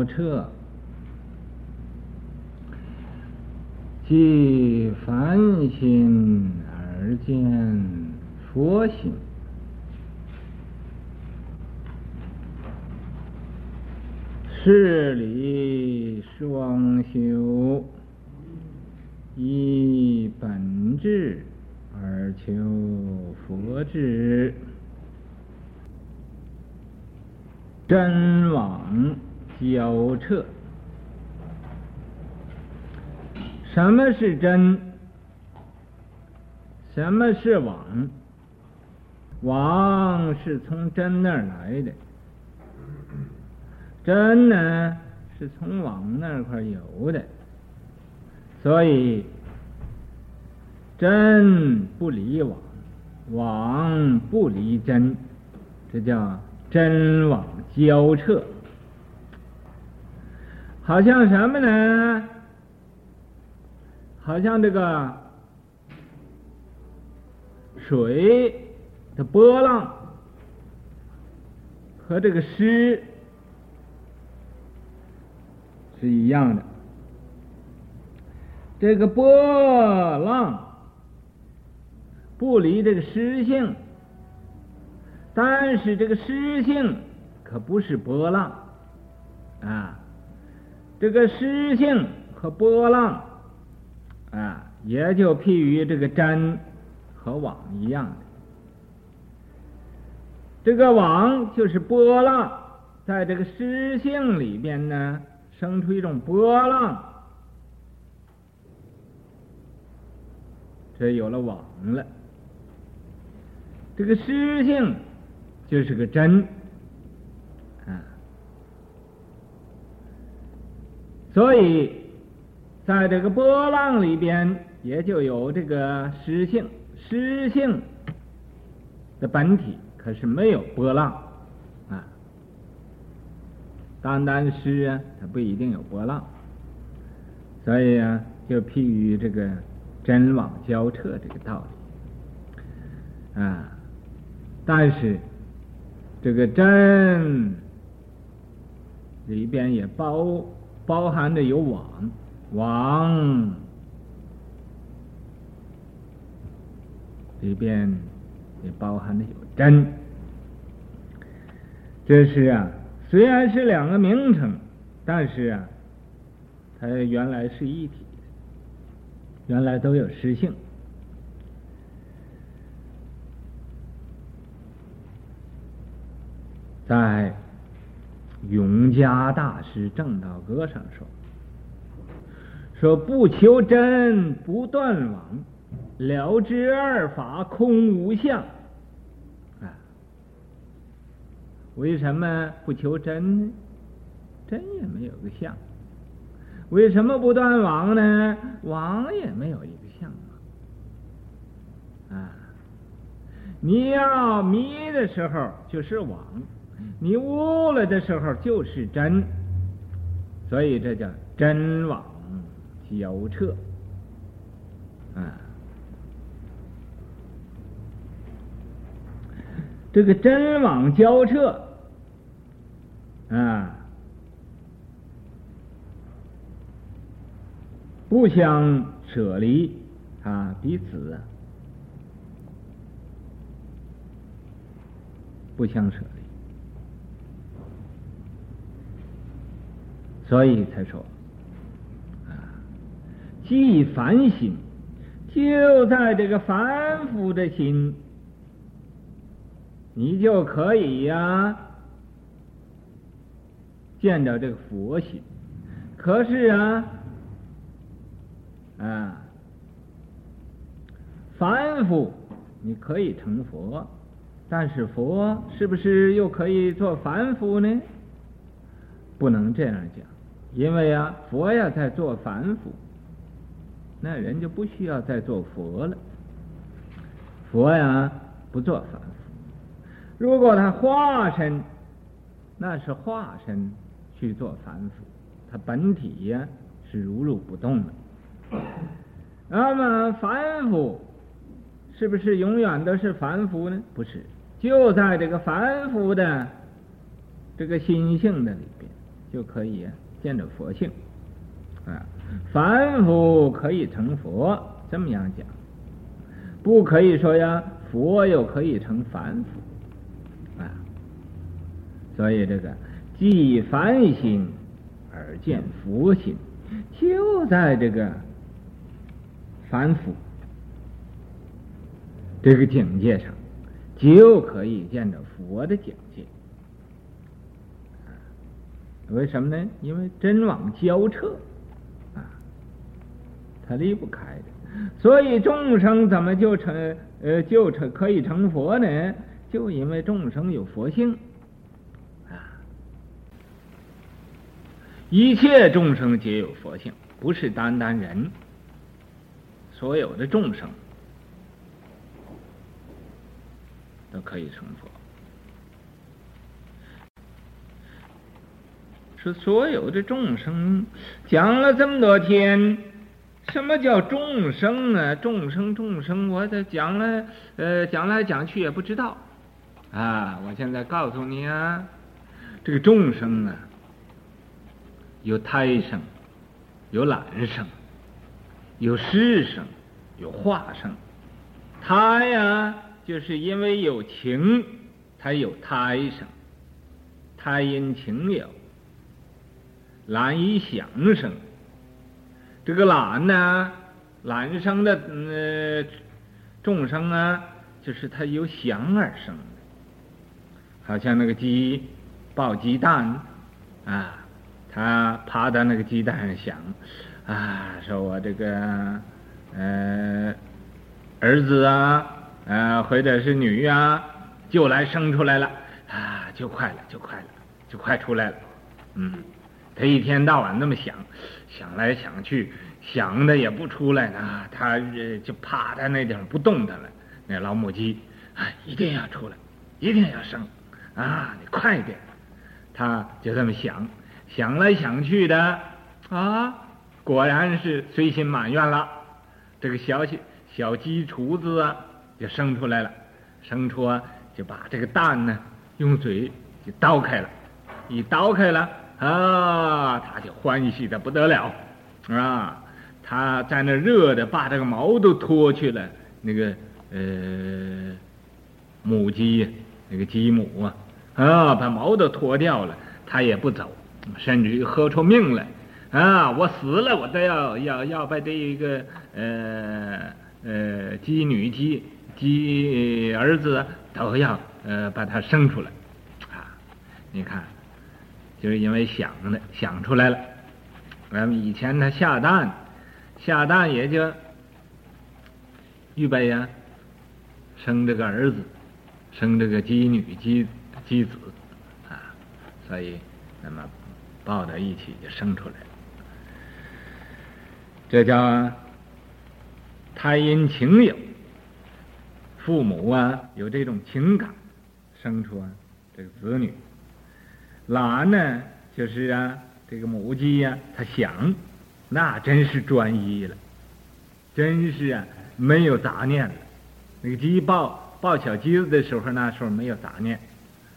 交彻，即凡心而见佛性，是理双修，依本质而求佛智。真妄交彻，什么是真？什么是妄？妄是从真那儿来的，真呢是从妄那块有的，所以真不离妄，妄不离真，这叫真妄。交彻，好像什么呢？好像这个水的波浪和这个湿是一样的。这个波浪不离这个湿性，但是这个湿性。可不是波浪啊，这个湿性和波浪啊，也就譬喻这个真和网一样的。这个网就是波浪，在这个湿性里边呢，生出一种波浪，这有了网了。这个湿性就是个真。所以，在这个波浪里边，也就有这个湿性。湿性的本体可是没有波浪啊，单单湿啊，它不一定有波浪。所以啊，就譬喻这个真妄交彻这个道理啊。但是这个真里边也包。包含的有网，网里边也包含的有真。这是啊，虽然是两个名称，但是啊，它原来是一体，原来都有实性。在。永嘉大师正道歌上说：“说不求真不断网，了知二法空无相。”啊，为什么不求真呢？真也没有个相。为什么不断网呢？网也没有一个相啊。你要迷的时候就是网。你悟了的时候就是真，所以这叫真妄交彻。啊。这个真妄交彻。啊，不相舍离。啊，彼此不相舍离。所以才说，啊，即凡心，就在这个凡夫的心，你就可以呀、见到这个佛心。可是啊，啊，凡夫你可以成佛，但是佛是不是又可以做凡夫呢？不能这样讲。因为啊，佛呀在做凡夫，那人就不需要再做佛了。佛呀不做凡夫，如果他化身，那是化身去做凡夫，他本体呀是如如不动的。那么凡夫是不是永远都是凡夫呢？不是，就在这个凡夫的这个心性的里边。就可以见着佛性啊。凡夫可以成佛，这么样讲，不可以说呀，佛又可以成凡夫啊。所以这个即凡心而见佛性，就在这个凡夫这个境界上，就可以见着佛的境界。为什么呢？因为真妄交彻啊，它离不开的。所以众生怎么就成呃就成可以成佛呢？就因为众生有佛性啊。一切众生皆有佛性，不是单单人，所有的众生都可以成佛。是所有的众生，讲了这么多天，什么叫众生啊？众生众生，我这讲了，呃，讲来讲去也不知道，啊！我现在告诉你啊，这个众生啊，有胎生，有卵生，有湿生，有化生。他呀，就是因为有情，才有胎生，胎因情有。懒以想生，这个懒呢，懒生的呃众生啊，就是它由想而生的，好像那个鸡抱鸡蛋啊，它趴在那个鸡蛋上想啊，说我这个呃儿子啊，呃或者是女啊，就来生出来了啊，就快了，就快了，就快出来了，嗯。他一天到晚那么想，想来想去，想的也不出来呢。他就趴在那地方不动弹了。那老母鸡，啊，一定要出来，一定要生，啊，你快点。他就这么想，想来想去的，啊，果然是随心满愿了。这个小小鸡雏子啊，就生出来了。生出啊，就把这个蛋呢，用嘴就叨开了，一叨开了。啊，他就欢喜的不得了，啊，他在那热的把这个毛都脱去了，那个呃母鸡，那个鸡母啊，啊，把毛都脱掉了，他也不走，甚至于喝出命来，啊，我死了，我都要要要把这一个呃呃鸡女鸡鸡儿子都要呃把它生出来，啊，你看。就是因为想的想出来了，咱们以前他下蛋，下蛋也就预备呀，生这个儿子，生这个鸡女鸡鸡子，啊，所以那么抱在一起就生出来了，这叫胎因情有，父母啊有这种情感，生出啊这个子女。卵呢，就是啊，这个母鸡呀、它想，那真是专一。了，真是啊，没有杂念了。那个鸡抱抱小鸡子的时候，那时候没有杂念，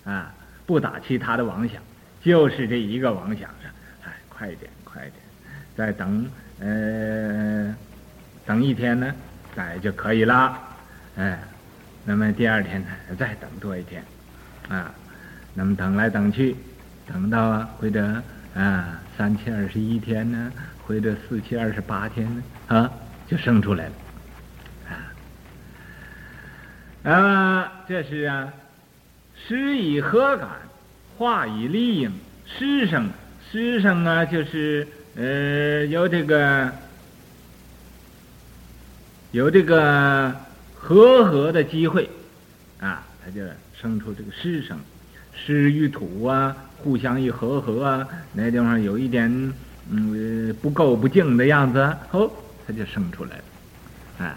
啊，不打其他的妄想，就是这一。个妄想上，哎，快点，快点，再等，呃，等一。天呢，哎就可以了，哎，那么第二天呢，再等多一。天，啊，那么等来等去。等到啊，或者啊三七二十一天呢，或者四七二十八天呢，啊，就生出来了，啊，那么，这是啊，湿以何感，化以利应，湿生，湿生啊，就是呃有这个有这个和合的机会，啊，它就生出这个湿生，湿与土啊。互相一和合啊，那地方有一点嗯不够不净的样子，哦，它就生出来了，啊，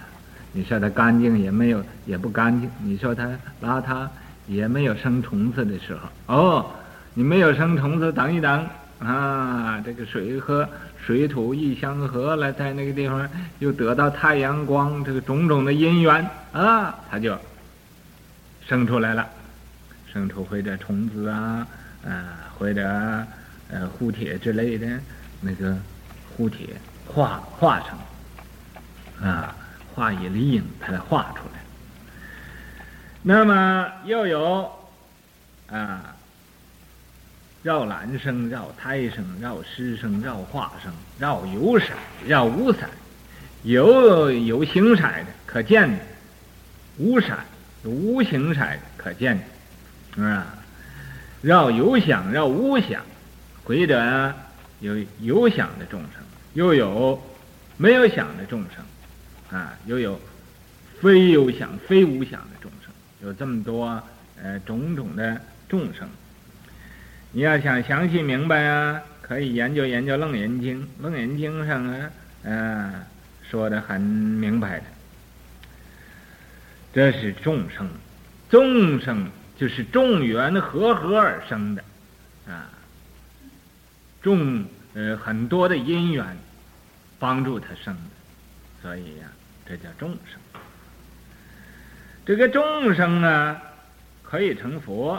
你说它干净也没有，也不干净；你说它邋遢也没有生虫子的时候。哦，你没有生虫子，等一等啊，这个水和水土一相合了，在那个地方又得到太阳光，这个种种的因缘啊，它就生出来了，生出会的虫子啊。啊，或者呃鎢铁之类的那个鎢铁画画成啊，画以离影，把它画出来。那么又有啊，绕蓝生、绕胎生、绕湿生、绕化生、绕有色、绕无色，有有形色的可见的，无色无形色的可见的，啊，绕有想、绕无想，回者有有想的众生，又有没有想的众生，啊，又有非有想、非无想的众生，有这么多呃种种的众生。你要想详细明白啊，可以研究研究《楞严经》，《楞严经》上啊，嗯，说得很明白的。这是众生，众生就是众缘和合而生的，啊，众呃很多的因缘帮助他生的，所以呀、这叫众生。这个众生啊，可以成佛，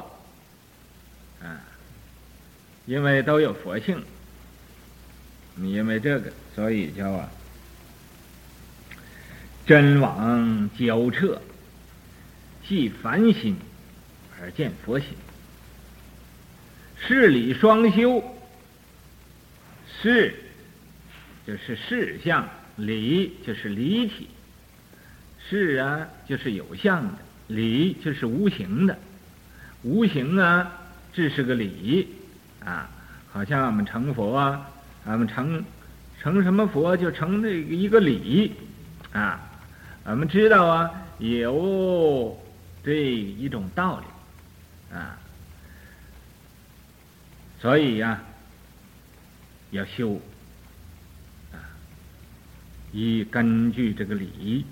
啊。因为都有佛性，因为这个，所以叫啊，真妄交彻，即凡心而见佛性，事理双修，事就是事相，理就是理体，事啊就是有相的，理就是无形的，无形啊，这是个理。啊，好像我们成佛啊，我们成成什么佛就成这一个理啊，我们知道啊，有这一种道理啊，所以呀、要修啊，以根据这个理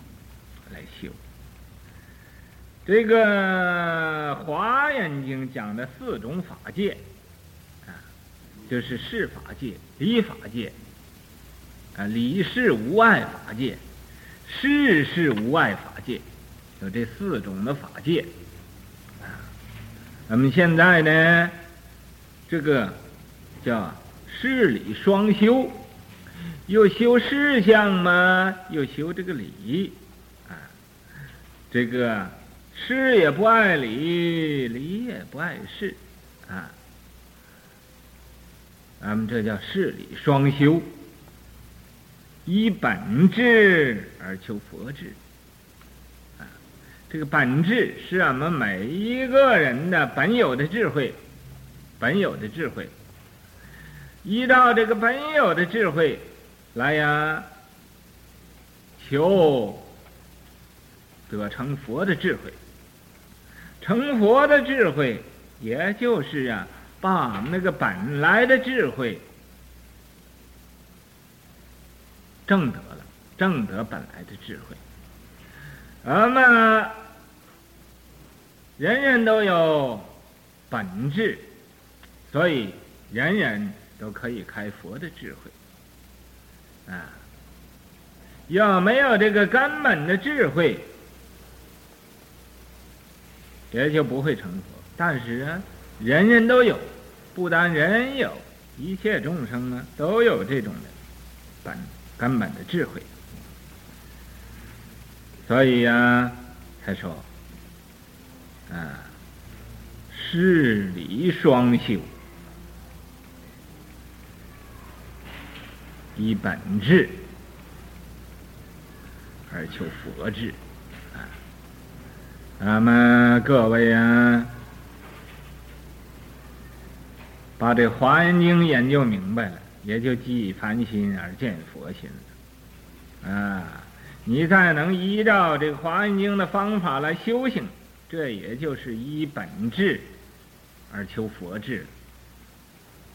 来修。这个《华严经》讲的四种法界啊。就是事法界、理法界，啊，理事无碍法界，事事无碍法界，有这四种的法界，那么现在呢，这个叫事理双修，又修事相嘛，又修这个理，啊，这个事也不碍理，理也不碍事，啊。咱们这叫事理双修，依本质而求佛智。这个本质是我们每一个人的本有的智慧，本有的智慧。依照这个本有的智慧来呀，求得成佛的智慧。成佛的智慧，也就是啊。把那个本来的智慧正得了，正得本来的智慧。那么人人都有本质，所以人人都可以开佛的智慧。啊，要没有这个根本的智慧，也就不会成佛。但是啊。人人都有，不但人有，一切众生啊都有这种的本根本的智慧，所以呀、啊，他说，啊，事理双修，依本质而求佛智，啊，那么各位啊。把这《华严经》研究明白了，也就即凡心而见佛心了。啊，你再能依照这个《华严经》的方法来修行，这也就是依本质而求佛智，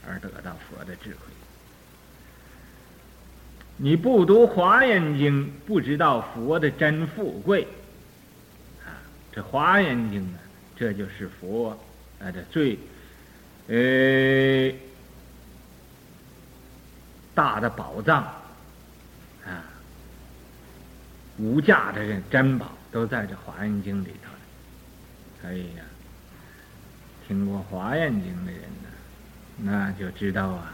而得到佛的智慧。你不读《华严经》，不知道佛的真富贵。啊，这《华严经》呢，这就是佛啊的最。呃，大的宝藏啊，无价的这珍宝都在这《华严经》里头了。所以呀，听过《华严经》的人呢，那就知道啊，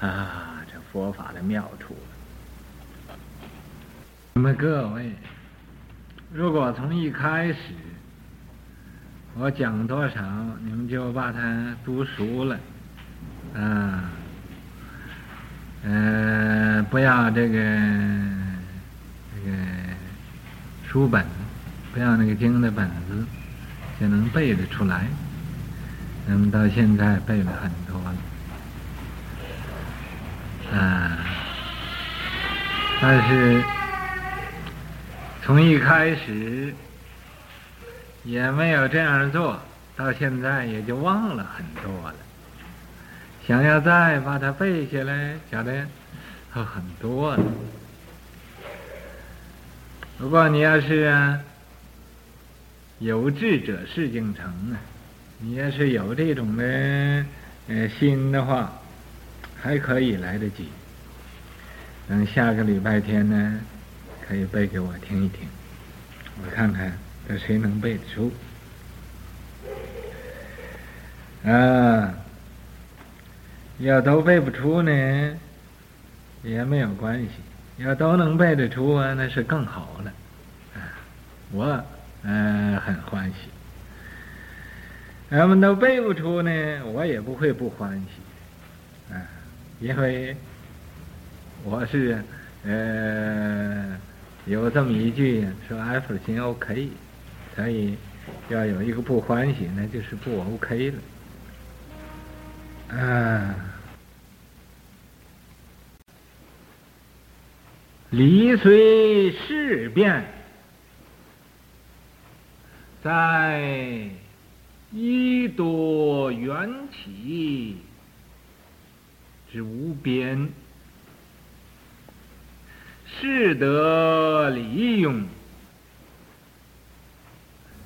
啊，这佛法的妙处了。那么各位，如果从一开始我讲多少，你们就把它读熟了，啊，呃，不要这个这个书本，不要那个经的本子，就能背得出来。那么到现在背了很多了，啊，但是从一开始也没有这样做，到现在也就忘了很多了。想要再把它背下来，觉得很多了。如果你要是，有志者事竟成啊。你要是有这种的呃心的话，还可以来得及。等下个礼拜天呢，可以背给我听一听，我看看这谁能背得出。啊，要都背不出呢，也没有关系；要都能背得出啊，那是更好了。啊，我嗯、很欢喜。他们都背不出呢，我也不会不欢喜，啊，因为我是呃有这么一句说 everything OK，所以要有一个不欢喜，那就是不 OK 了，啊，理随事变，在。一多缘起之无边，是得理用，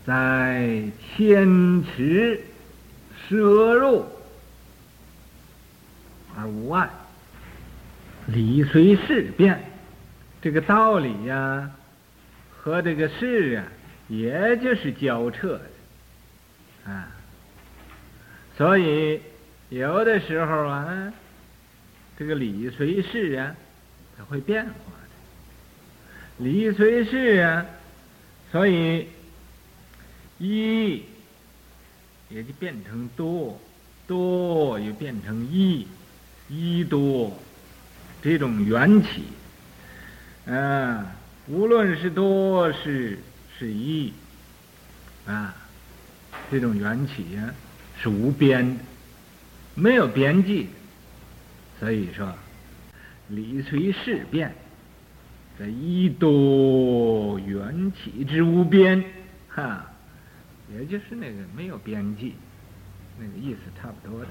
在千池摄入而无碍。理随事变，这个道理呀、和这个事啊，也就是交彻的。啊，所以有的时候啊，这个理随事啊，它会变化的。理随事啊，所以一也就变成多，多又变成一，一多这种缘起，啊，无论是多是是一，啊。这种缘起呀，是无边的，没有边际。所以说，理随事变，在一多缘起之无边，哈，也就是那个没有边际，那个意思差不多的。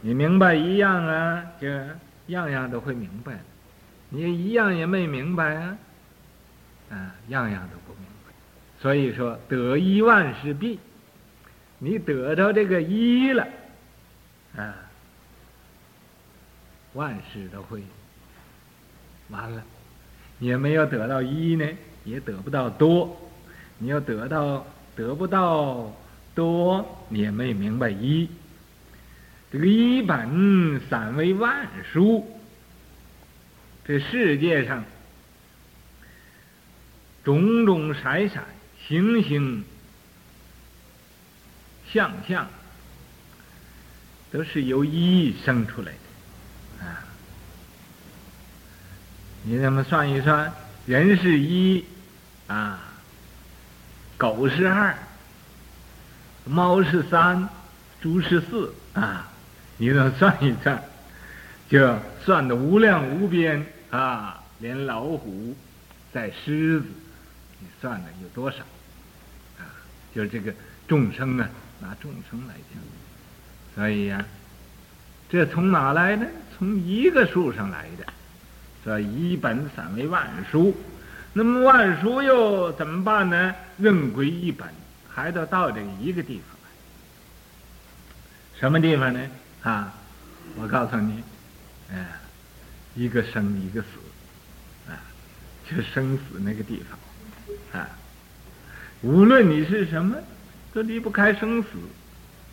你明白一样啊，就样样都会明白；你一样也没明白啊，啊，样样都不明白。所以说，得一万事毕，你得到这个一了，啊，万事都会完了。也没有得到一呢，也得不到多。你要得到得不到多，你也没明白一。这个一本散为万书，这世界上种种色色。形形相相，都是由一生出来的啊！你那么算一算，人是一啊，狗是二，猫是三，猪是四啊！你能算一算，就算的无量无边啊！连老虎带狮子，你算了有多少？啊就是这个众生啊，拿众生来讲，所以呀、这从哪来的？从一个数上来的，说一本散为万书，那么万书又怎么办呢？仍归一本，还得到这一个地方来。什么地方呢？啊，我告诉你，哎，一个生一个死，啊，就生死那个地方，啊。无论你是什么，都离不开生死，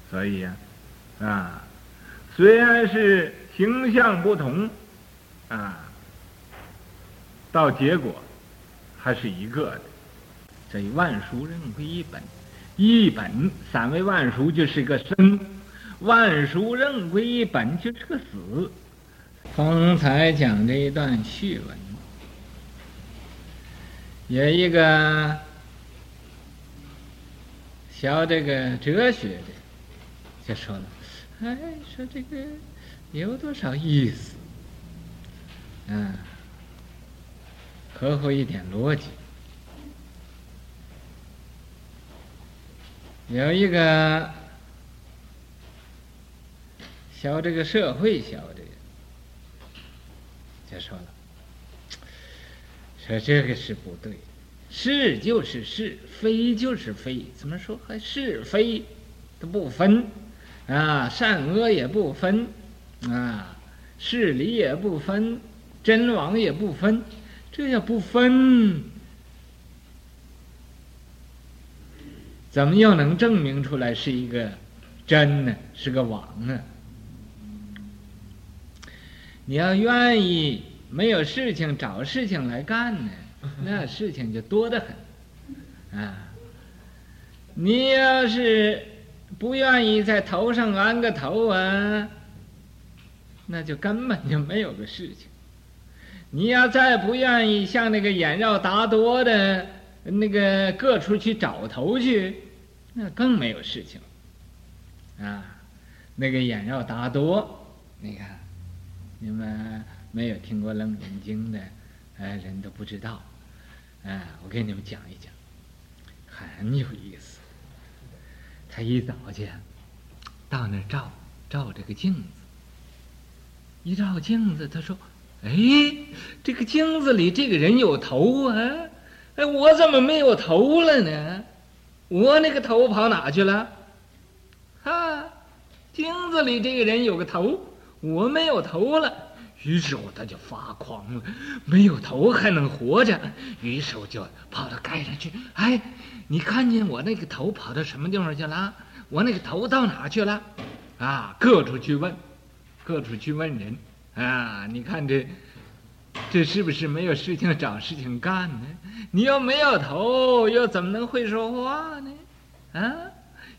所以呀、啊，虽然是形象不同，啊，到结果还是一个的。所以万殊任归一本，一本三为万殊就是个生，万殊任归一本就是个死。方才讲这一段序文，有一个学这个哲学的就说了。哎，说这个有多少意思？嗯，合乎一点逻辑。有一个学这个社会学的，就说了，说这个是不对，是就是是，非就是非，怎么说？还是非都不分？啊，善恶也不分，啊，是理也不分，真王也不分，这要不分，怎么又能证明出来是一个真呢？是个王呢？你要愿意没有事情找事情来干呢，那事情就多得很，啊，你要是。不愿意在头上安个头啊，那就根本就没有个事情。你要再不愿意像那个眼绕达多的那个各处去找头去，那更没有事情。啊，那个眼绕达多，你看，你们没有听过《楞严经》的，哎，人都不知道。哎，我给你们讲一讲，很有意思。他一早去，到那儿照照这个镜子。一照镜子，他说：“哎，这个镜子里这个人有头啊！哎，我怎么没有头了呢？我那个头跑哪去了？啊，镜子里这个人有个头，我没有头了。于是乎他就发狂了，没有头还能活着？于是乎就跑到街上去，哎。”你看见我那个头跑到什么地方去了？我那个头到哪去了？啊，各处去问，各处去问人，啊，你看这，这是不是没有事情找事情干呢？你要没有头，又怎么能会说话呢？啊，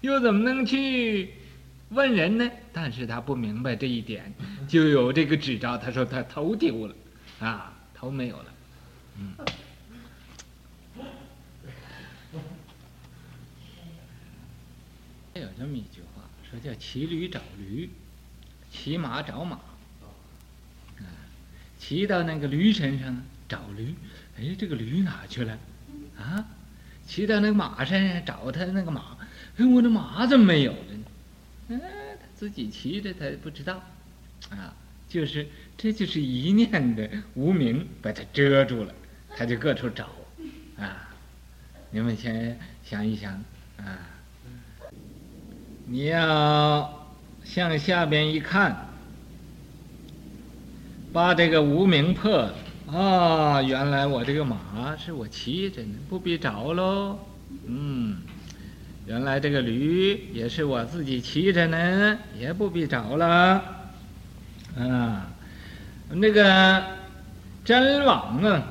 又怎么能去问人呢？但是他不明白这一点，就有这个指招，他说他头丢了，啊，头没有了，嗯。有这么一句话，说叫骑驴找驴，骑马找马。啊，骑到那个驴身上找驴，哎，这个驴哪去了？啊，骑到那个马身上找他那个马，哎，我的马怎么没有了呢？哎，他自己骑着，他不知道。啊，就是这就是一念的无明把他遮住了，他就各处找。啊，你们先想一想，啊。你要向下边一看，把这个无明破了啊！原来我这个马是我骑着呢，不必找喽。嗯，原来这个驴也是我自己骑着呢，也不必找了。啊，那个真妄啊，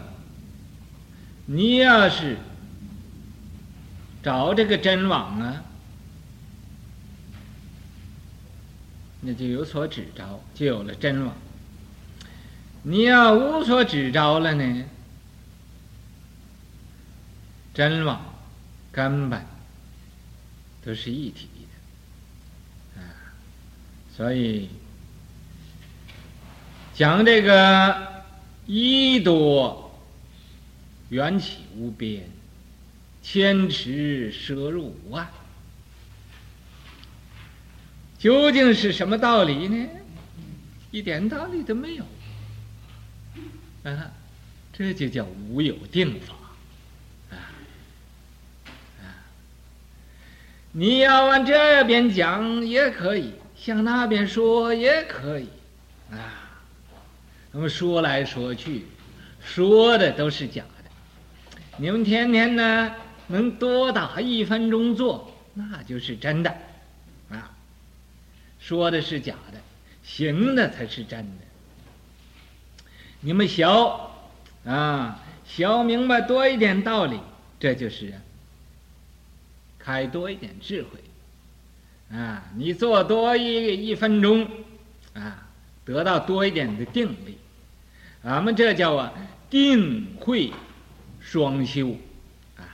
你要是找这个真妄啊。那就有所指招，就有了真妄。你要无所指招了呢，真妄根本都是一体的啊。所以讲这个一多缘起无边，千池摄入无碍。究竟是什么道理呢？一点道理都没有。啊，这就叫无有定法。啊啊，你要往这边讲也可以，向那边说也可以。啊，那么说来说去，说的都是假的。你们天天呢能多打一分钟坐，那就是真的。啊说的是假的，行的才是真的。你们学啊，学明白多一点道理，这就是开多一点智慧啊！你做多一一分钟啊，得到多一点的定力。俺们这叫啊定慧双修啊！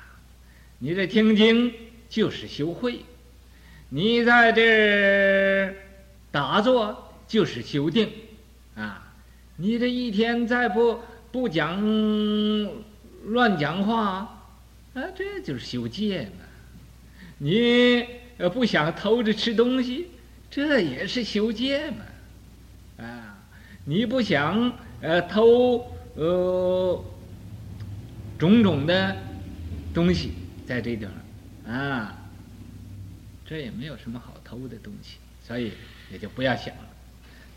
你这听经就是修慧，你在这打坐就是修定啊！你这一天再不不讲乱讲话，啊，这就是修戒嘛。你呃不想偷着吃东西，这也是修戒嘛。啊，你不想呃偷呃种种的东西在这地方啊，这也没有什么好偷的东西，所以也就不要想了。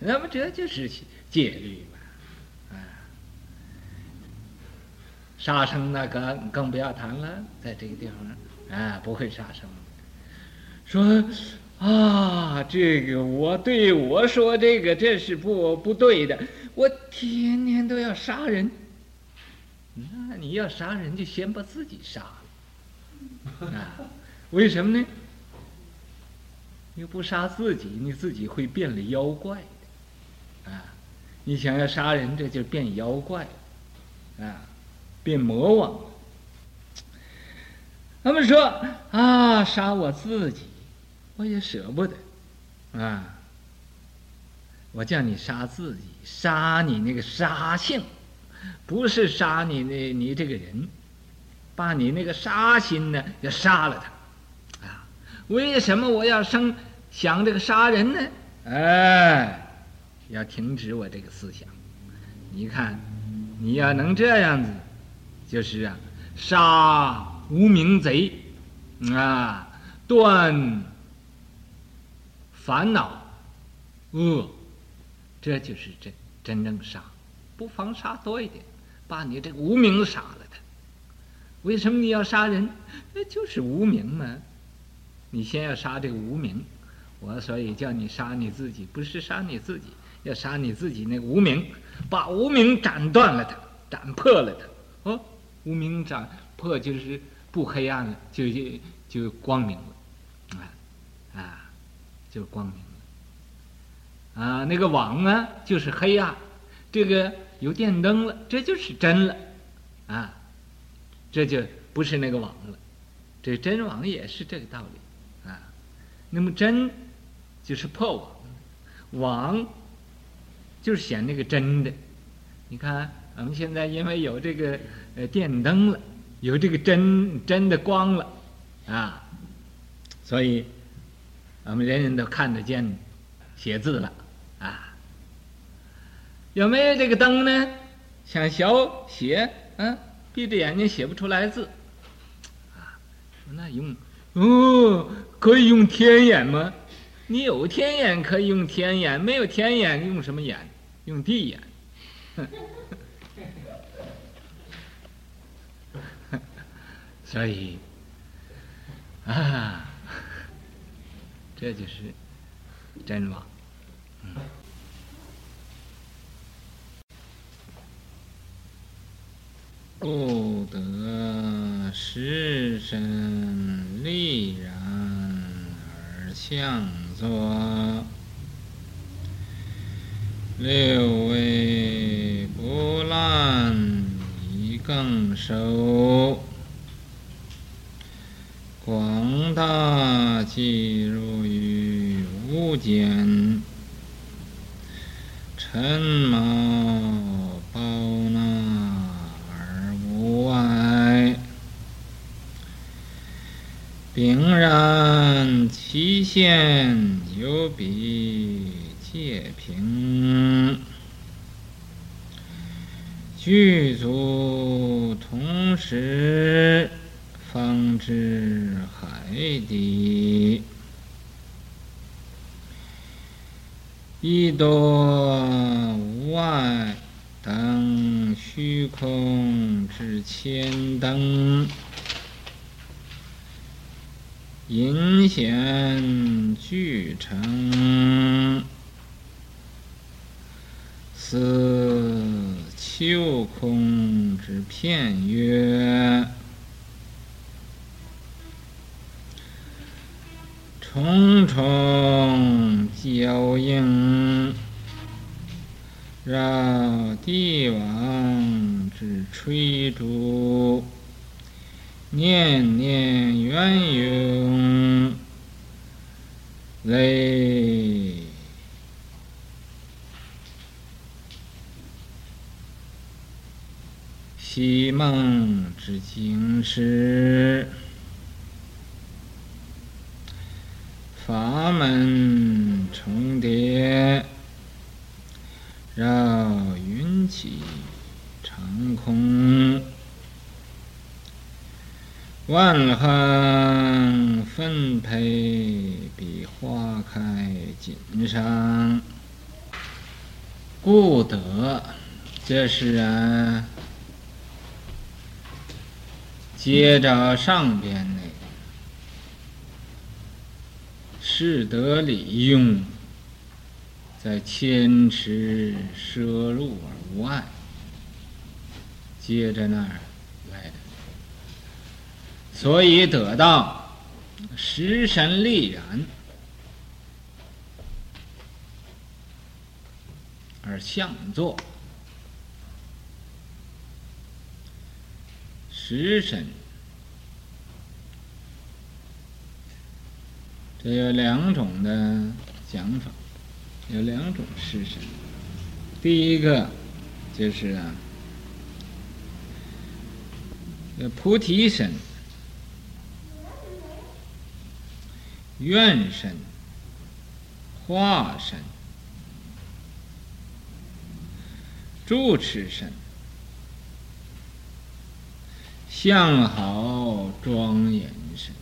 那么这就是戒律嘛，啊，杀生那个更不要谈了，在这个地方啊，不会杀生。说啊，这个我对我说这个这是不不对的，我天天都要杀人，那你要杀人就先把自己杀了，啊，为什么呢？你不杀自己，你自己会变了妖怪。啊你想要杀人，这就变妖怪，啊，变魔王。他们说啊，杀我自己，我也舍不得，啊，我叫你杀自己，杀你那个杀性，不是杀你那你这个人，把你那个杀心呢要杀了他，啊，为什么我要生想这个杀人呢？哎。要停止我这个思想，你看，你要能这样子，就是啊，杀无名贼，啊，断烦恼恶，这就是真真正杀，不妨杀多一点，把你这个无名杀了他。为什么你要杀人？那就是无名嘛。你先要杀这个无名，我所以叫你杀你自己，不是杀你自己。要杀你自己那个无名，把无名斩断了它，斩破了它。哦，无名斩破就是不黑暗了，就就就光明了，啊啊，就光明了。啊，那个网啊，就是黑暗，这个有电灯了，这就是真了，啊，这就不是那个网了。这真网也是这个道理，啊，那么真就是破网，网。就是显那个真的，你看，我们现在因为有这个呃电灯了，有这个真真的光了，啊，所以我们人人都看得见写字了，啊，有没有这个灯呢？想小写，啊，闭着眼睛写不出来字，啊，那用哦，可以用天眼吗？你有天眼可以用天眼，没有天眼用什么眼？用地眼，哼所以啊，这就是真网。嗯，不得失身力然而相作。六味不烂以更熟，大济入于无间，尘毛包纳而无碍，秉然其限有比戒平，具足同时，方知海底，一多无碍，等虚空之千灯。阴险俱成，似秋空之片月。重重交映，绕帝王之垂珠，年年圆涌，累昔梦之警示。法门重叠，绕云起长空，万行分配比花开锦上，故得这是啊，接着上边是。得理用，在千池摄入而无碍，接着那儿来的，所以得到实神力然而相作食神。有两种的讲法，有两种实神。第一个就是啊，菩提神、愿神、化神、住持神、相好庄严神。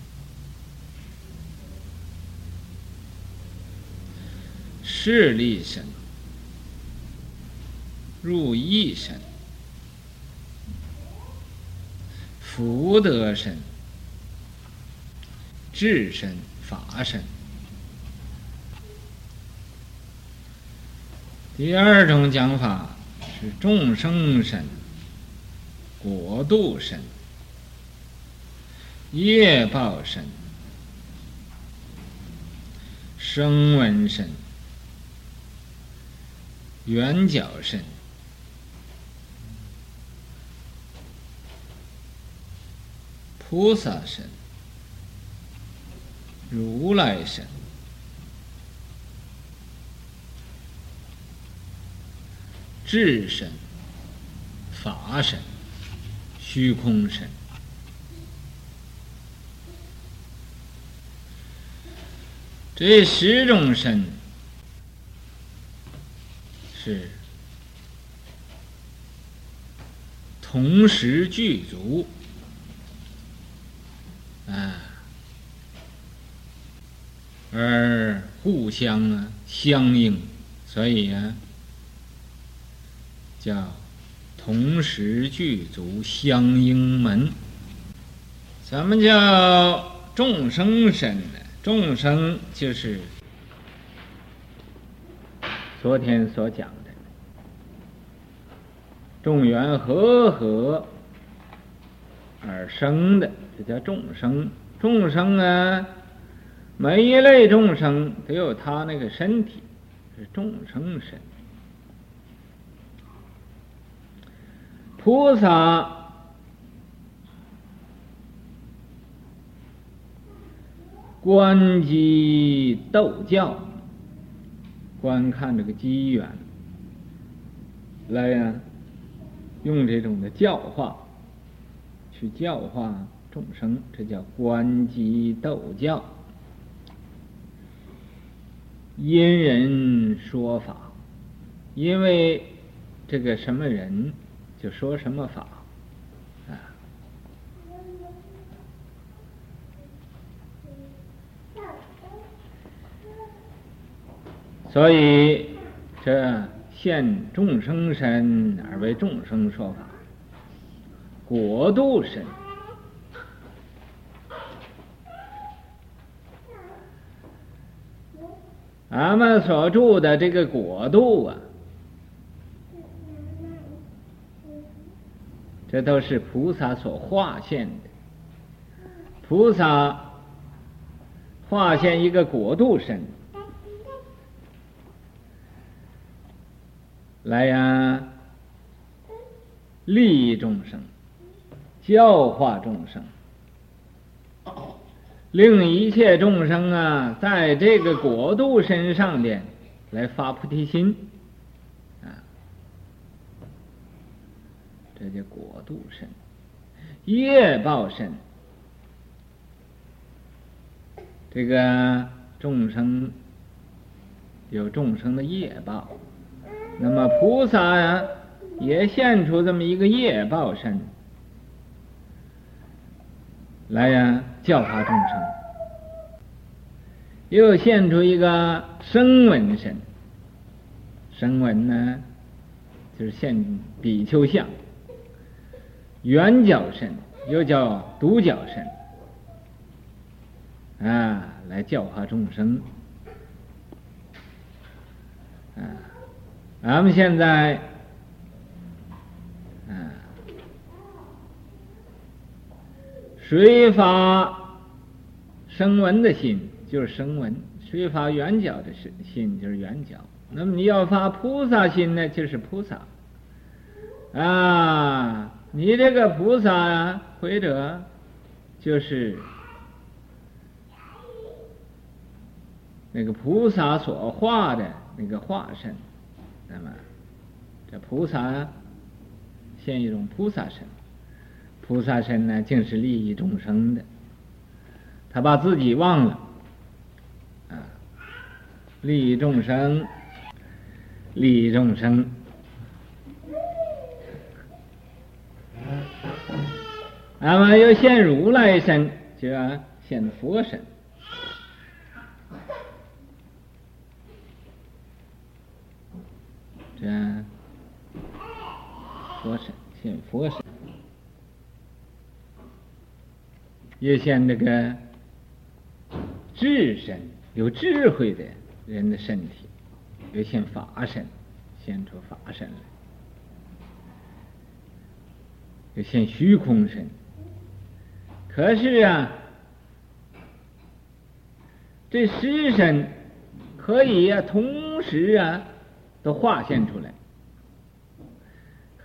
势力神、入意神、福德神、智神、法身。第二种讲法是众生身、国度身、业报身、声闻身。圆觉身、菩萨神、如来神、智神、法神、虚空神，这十种神。是同时具足啊，而互相啊相应，所以啊叫同时具足相应门。什么叫众生神呢？众生就是。昨天所讲的，众缘和合而生的，这叫众生。众生啊，每一类众生都有他那个身体，是众生身。菩萨观机逗教。观看这个机缘，来呀、用这种的教化去教化众生，这叫观机逗教。因人说法，因为这个什么人就说什么法所以这现众生身而为众生说法果度身。俺们所住的这个果度啊这都是菩萨所化现的。菩萨化现一个果度身来呀，利益众生，教化众生。令一切众生啊，在这个国度身上边来发菩提心啊，这叫国度身，业报身。这个众生有众生的业报，那么菩萨呀，也现出这么一个业报身来呀。教化众生，又现出一个声闻身。声闻呢，就是现比丘相。圆角身又叫独角身，啊，来教化众生。咱们现在。嗯谁发声闻的心，就是声闻；谁发缘觉的心，心就是缘觉。那么你要发菩萨心呢，就是菩萨。啊，你这个菩萨啊，或者就是那个菩萨所化的那个化身。那么这菩萨现一种菩萨身。菩萨身呢，竟是利益众生的，他把自己忘了，啊，利益众生，利益众生，那么又现如来身，就要现佛身，这佛身现佛身。也现这个智身，有智慧的人的身体，也现法身，现出法身来；也现虚空身。可是啊，这十身可以呀、啊，同时啊，都化现出来。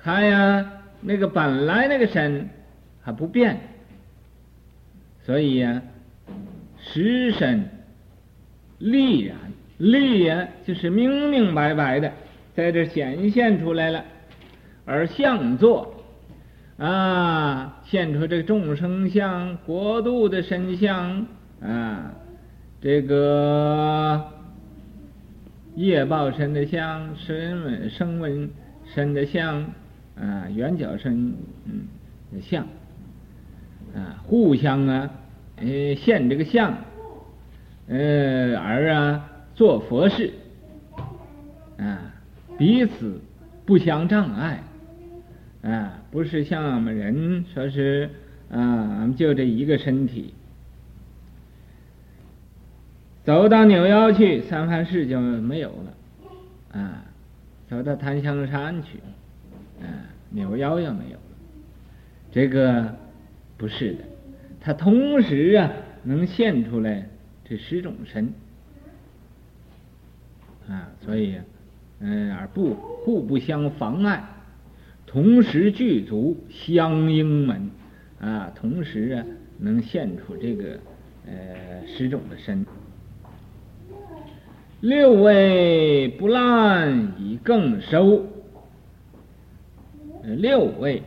看呀，那个本来那个身还不变。所以呀，实身立然立呀，就是明明白白的在这显现出来了，而相作啊，现出这个众生相、国度的身相啊，这个业报身的相、声闻声闻身的相啊、圆角身嗯像。啊，互相啊，呃，现这个相，呃，而啊，做佛事，啊，彼此不相障碍，啊，不是像我们人说是啊，俺们就这一个身体，走到扭腰去，三藩市就没有了，啊，走到檀香山去，啊，扭腰也没有了，这个。不是的，它同时啊能现出来这十种身啊，所以嗯而不互不相妨碍，同时具足相应门。啊，同时啊能现出这个呃十种的身，六位不烂以更收，六位。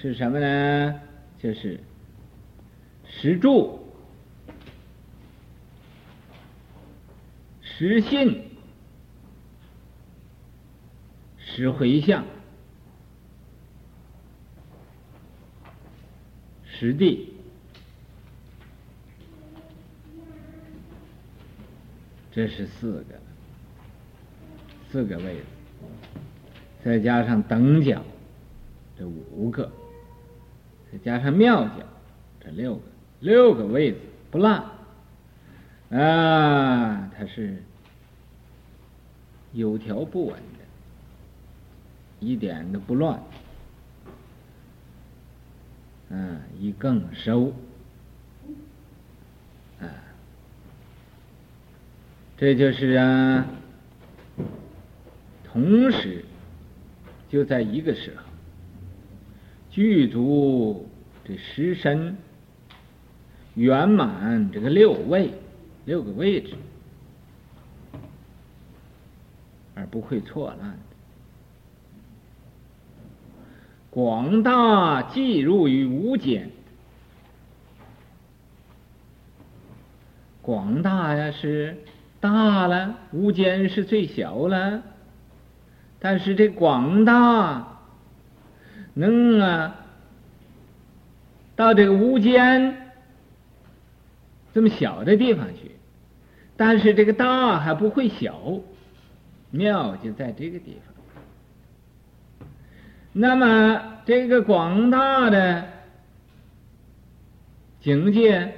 是什么呢？就是石柱、石信、石回向、实地，这是四个，四个位置，再加上等角，这五个。再加上妙角，这六个六个位子不落啊，它是有条不紊的，一点都不乱。嗯，一更收，啊，这就是啊，同时就在一个时候，具足这十身圆满这个六位六个位置，而不会错乱。广大即入于无间，广大呀是大了，无间是最小了。但是这广大能啊到这个无间这么小的地方去，但是这个大还不会小，妙就在这个地方。那么，这个广大的境界，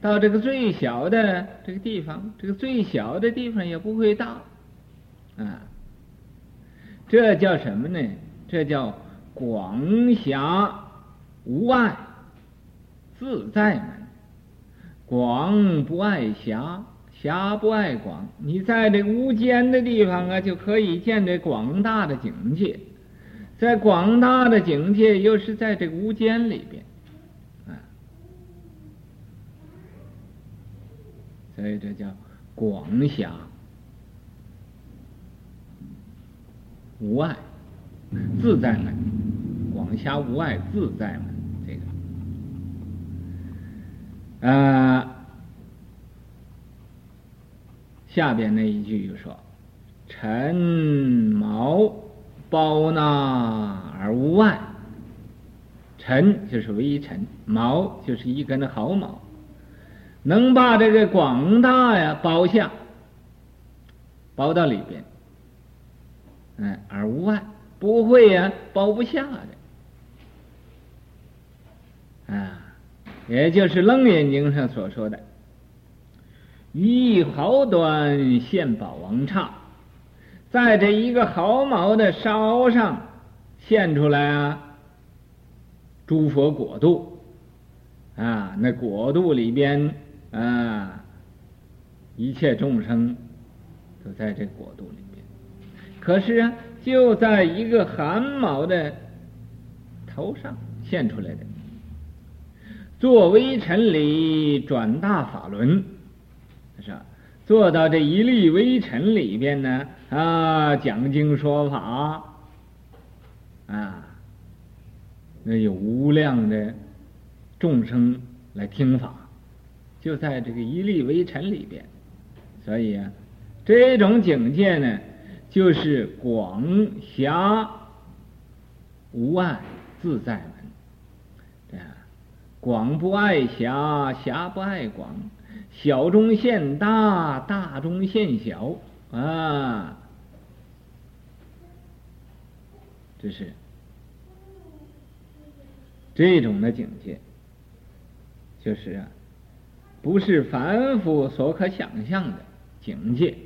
到这个最小的这个地方，这个最小的地方也不会大，啊，这叫什么呢？这叫广狭无碍自在门。广不爱狭，狭不爱广。你在这个无间的地方啊，就可以见这广大的境界。在广大的境界，又是在这无间里边，啊，所以这叫广狭无碍自在门，广狭无碍自在门，这个，啊，下边那一句就说：“辰卯。”包纳而无碍，辰就是微尘，毛就是一根毫毛，能把这个广大呀包下，包到里边，哎，而无碍，不会呀包不下的，啊，也就是《楞严经》上所说的“一毫端现宝王刹”。在这一个毫毛的梢上现出来啊，诸佛国度啊，那国度里边啊，一切众生都在这国度里。可是啊，就在一个汗毛的头上现出来的，做微尘里转大法轮，是吧？做到这一粒微尘里边呢，啊，讲经说法，啊，那有无量的众生来听法，就在这个一粒微尘里边，所以啊，这种境界呢，就是广狭无碍自在门，啊，广不爱狭，狭不爱广。小中现大，大中现小啊！这是这种的境界，就是啊，不是凡夫所可想象的境界。